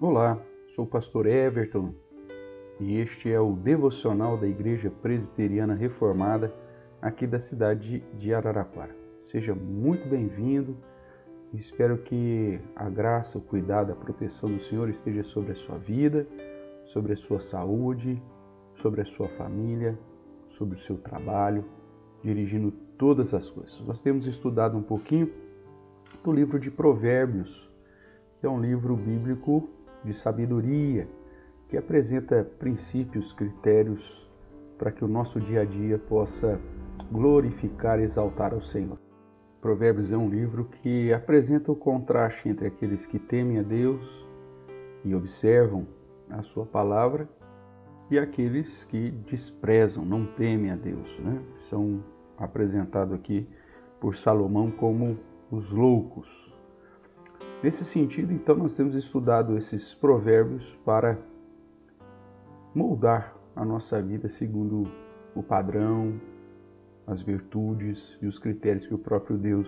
Olá, sou o pastor Everton e este é o devocional da Igreja Presbiteriana Reformada aqui da cidade de Araraquara. Seja muito bem-vindo espero que a graça, o cuidado, a proteção do Senhor esteja sobre a sua vida, sobre a sua saúde, sobre a sua família, sobre o seu trabalho, dirigindo todas as coisas. Nós temos estudado um pouquinho do livro de Provérbios, que é um livro bíblico de sabedoria, que apresenta princípios, critérios para que o nosso dia a dia possa glorificar e exaltar ao Senhor. Provérbios é um livro que apresenta o contraste entre aqueles que temem a Deus e observam a sua palavra e aqueles que desprezam, não temem a Deus. Né? São apresentados aqui por Salomão como os loucos. Nesse sentido, então, nós temos estudado esses provérbios para moldar a nossa vida segundo o padrão, as virtudes e os critérios que o próprio Deus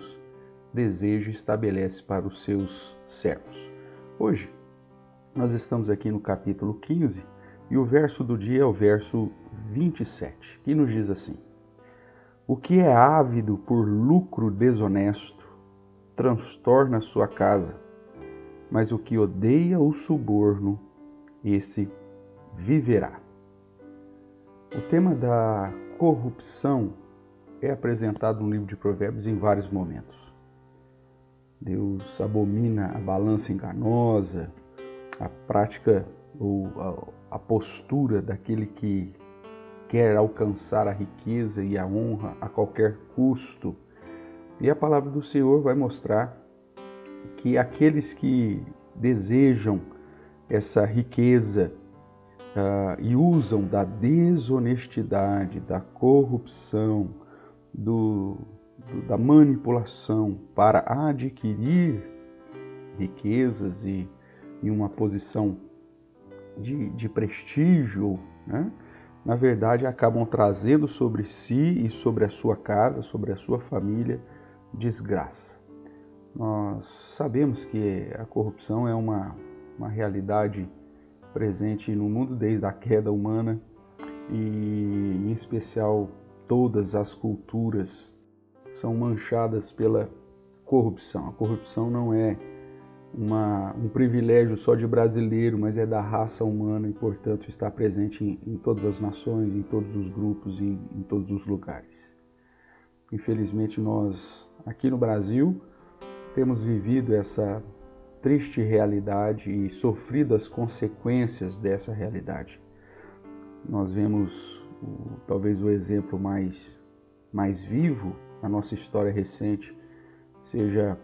deseja e estabelece para os seus servos. Hoje, nós estamos aqui no capítulo 15 e o verso do dia é o verso 27, que nos diz assim: O que é ávido por lucro desonesto transtorna sua casa, mas o que odeia o suborno, esse viverá. O tema da corrupção é apresentado no livro de Provérbios em vários momentos. Deus abomina a balança enganosa, a prática ou a, a postura daquele que quer alcançar a riqueza e a honra a qualquer custo e a palavra do Senhor vai mostrar que aqueles que desejam essa riqueza uh, e usam da desonestidade, da corrupção, do, do, da manipulação para adquirir riquezas e, e uma posição de, de prestígio, né? na verdade acabam trazendo sobre si e sobre a sua casa, sobre a sua família, desgraça. Nós sabemos que a corrupção é uma, uma realidade presente no mundo desde a queda humana e, em especial, todas as culturas são manchadas pela corrupção. A corrupção não é uma, um privilégio só de brasileiro, mas é da raça humana e, portanto, está presente em, em todas as nações, em todos os grupos em, em todos os lugares. Infelizmente, nós aqui no Brasil temos vivido essa triste realidade e sofrido as consequências dessa realidade. Nós vemos o, talvez o exemplo mais, mais vivo na nossa história recente, seja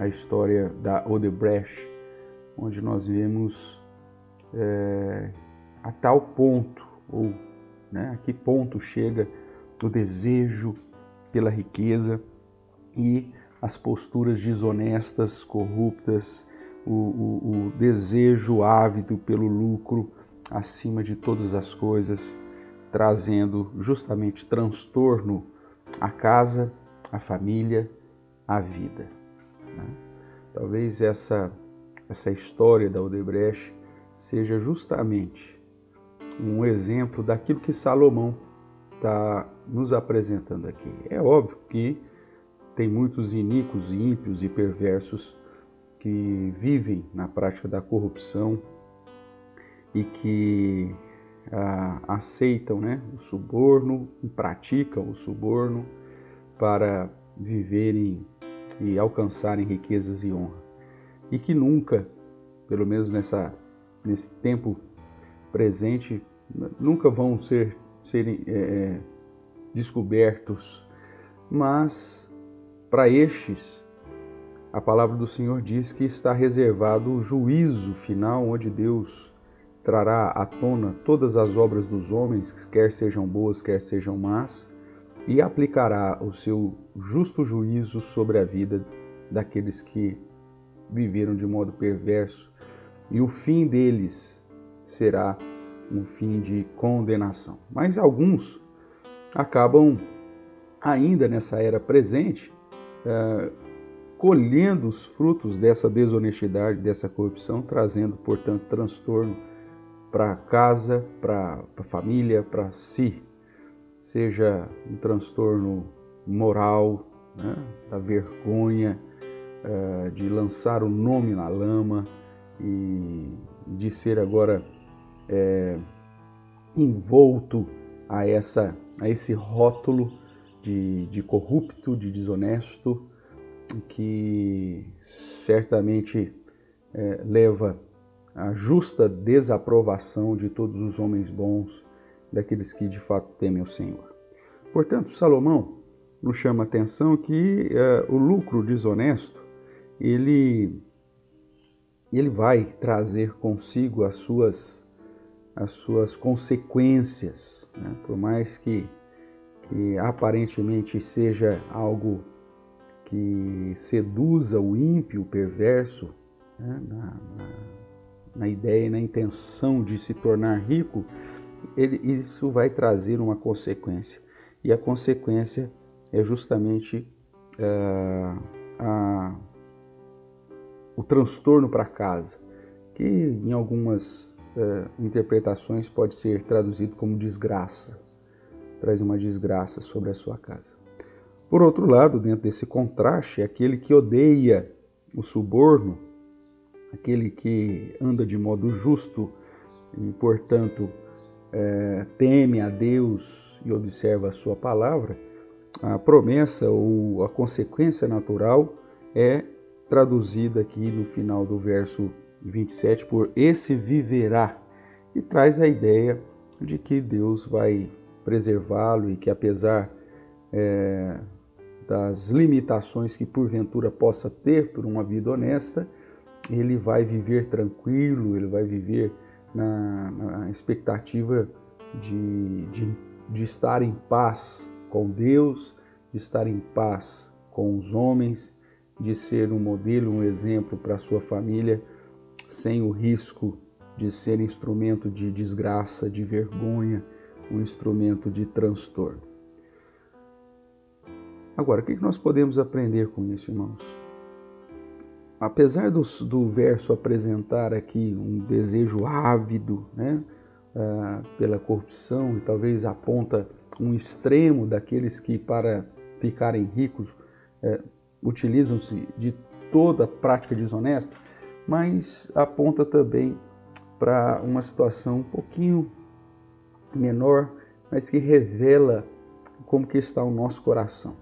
a história da Odebrecht, onde nós vemos é, a tal ponto, ou né, a que ponto chega o desejo pela riqueza e as posturas desonestas, corruptas, o, o, o desejo ávido pelo lucro acima de todas as coisas, trazendo justamente transtorno à casa, à família, à vida. Né? Talvez essa, essa história da Odebrecht seja justamente um exemplo daquilo que Salomão está nos apresentando aqui. É óbvio que tem muitos iníquos, ímpios e perversos que vivem na prática da corrupção e que ah, aceitam né, o suborno e praticam o suborno para viverem e alcançarem riquezas e honra. E que nunca, pelo menos nessa, nesse tempo presente, nunca vão ser serem é, descobertos, mas para estes, a palavra do Senhor diz que está reservado o juízo final, onde Deus trará à tona todas as obras dos homens, quer sejam boas, quer sejam más, e aplicará o seu justo juízo sobre a vida daqueles que viveram de modo perverso, e o fim deles será um fim de condenação. Mas alguns acabam ainda nessa era presente colhendo os frutos dessa desonestidade, dessa corrupção, trazendo, portanto, transtorno para casa, para a família, para si. Seja um transtorno moral, né, da vergonha, uh, de lançar o nome na lama e de ser agora é, envolto a, essa, a esse rótulo de, de corrupto, de desonesto, que certamente é, leva à justa desaprovação de todos os homens bons, daqueles que de fato temem o Senhor. Portanto, Salomão nos chama a atenção que é, o lucro desonesto ele ele vai trazer consigo as suas as suas consequências, né? por mais que que aparentemente seja algo que seduza o ímpio, o perverso, né, na, na, ideia e na intenção de se tornar rico, ele, isso vai trazer uma consequência. E a consequência é justamente uh, a, o transtorno para casa, que em algumas uh, interpretações pode ser traduzido como desgraça traz uma desgraça sobre a sua casa. Por outro lado, dentro desse contraste, aquele que odeia o suborno, aquele que anda de modo justo e, portanto, é, teme a Deus e observa a sua palavra, a promessa ou a consequência natural é traduzida aqui no final do verso 27 por esse viverá e traz a ideia de que Deus vai preservá-lo e que, apesar é, das limitações que porventura possa ter por uma vida honesta, ele vai viver tranquilo, ele vai viver na, na expectativa de, de, de estar em paz com Deus, de estar em paz com os homens, de ser um modelo, um exemplo para a sua família, sem o risco de ser instrumento de desgraça, de vergonha, um instrumento de transtorno. Agora, o que nós podemos aprender com isso, irmãos? Apesar do, do verso apresentar aqui um desejo ávido né, uh, pela corrupção e talvez aponta um extremo daqueles que, para ficarem ricos, uh, utilizam-se de toda prática desonesta, mas aponta também para uma situação um pouquinho menor, mas que revela como que está o nosso coração.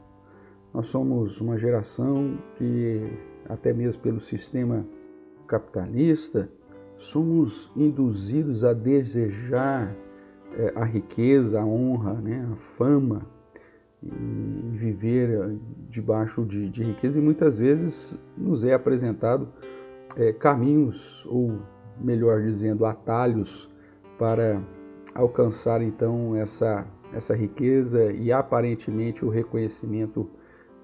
Nós somos uma geração que, até mesmo pelo sistema capitalista, somos induzidos a desejar é, a riqueza, a honra, né, a fama, e viver debaixo de, de riqueza, e muitas vezes nos é apresentado é, caminhos, ou melhor dizendo, atalhos para alcançar então essa, essa riqueza e aparentemente o reconhecimento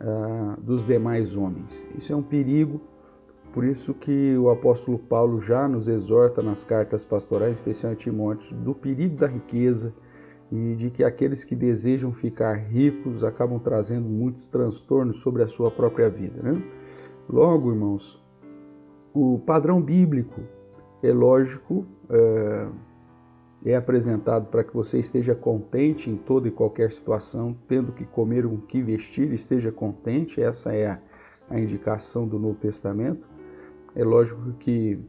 uh, dos demais homens. Isso é um perigo, por isso que o apóstolo Paulo já nos exorta nas cartas pastorais, especialmente Timóteo, do perigo da riqueza e de que aqueles que desejam ficar ricos acabam trazendo muitos transtornos sobre a sua própria vida. Né? Logo, irmãos, o padrão bíblico é lógico. Uh, é apresentado para que você esteja contente em toda e qualquer situação, tendo que comer o que vestir, esteja contente. Essa é a, a indicação do Novo Testamento. É lógico que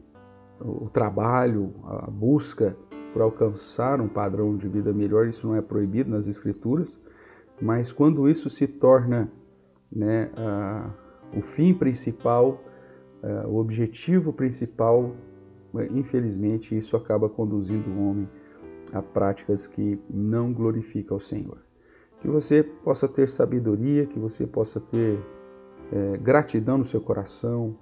o trabalho, a busca por alcançar um padrão de vida melhor, isso não é proibido nas Escrituras, mas quando isso se torna né, a, o fim principal, a, o objetivo principal, infelizmente isso acaba conduzindo o homem a práticas que não glorificam ao Senhor. Que você possa ter sabedoria, que você possa ter é, gratidão no seu coração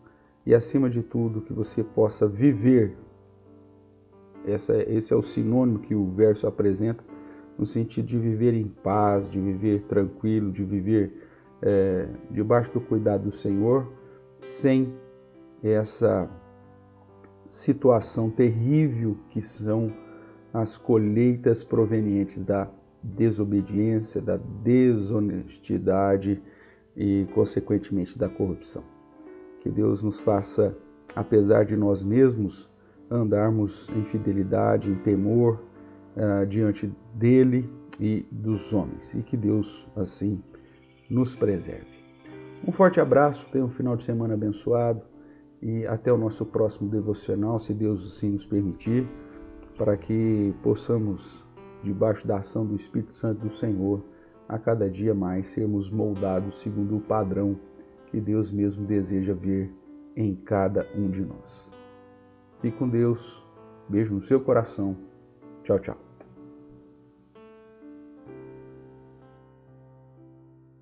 e, acima de tudo, que você possa viver. Essa, esse é o sinônimo que o verso apresenta, no sentido de viver em paz, de viver tranquilo, de viver é, debaixo do cuidado do Senhor, sem essa situação terrível que são as colheitas provenientes da desobediência, da desonestidade e, consequentemente, da corrupção. Que Deus nos faça, apesar de nós mesmos, andarmos em fidelidade, em temor uh, diante dele e dos homens. E que Deus, assim, nos preserve. Um forte abraço, tenha um final de semana abençoado e até o nosso próximo devocional, se Deus assim nos permitir, para que possamos, debaixo da ação do Espírito Santo do Senhor, a cada dia mais sermos moldados segundo o padrão que Deus mesmo deseja ver em cada um de nós. Fique com Deus, beijo no seu coração. Tchau, tchau.